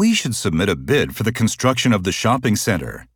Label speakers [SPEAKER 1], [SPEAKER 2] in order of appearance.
[SPEAKER 1] We should submit a bid for the construction of the shopping center.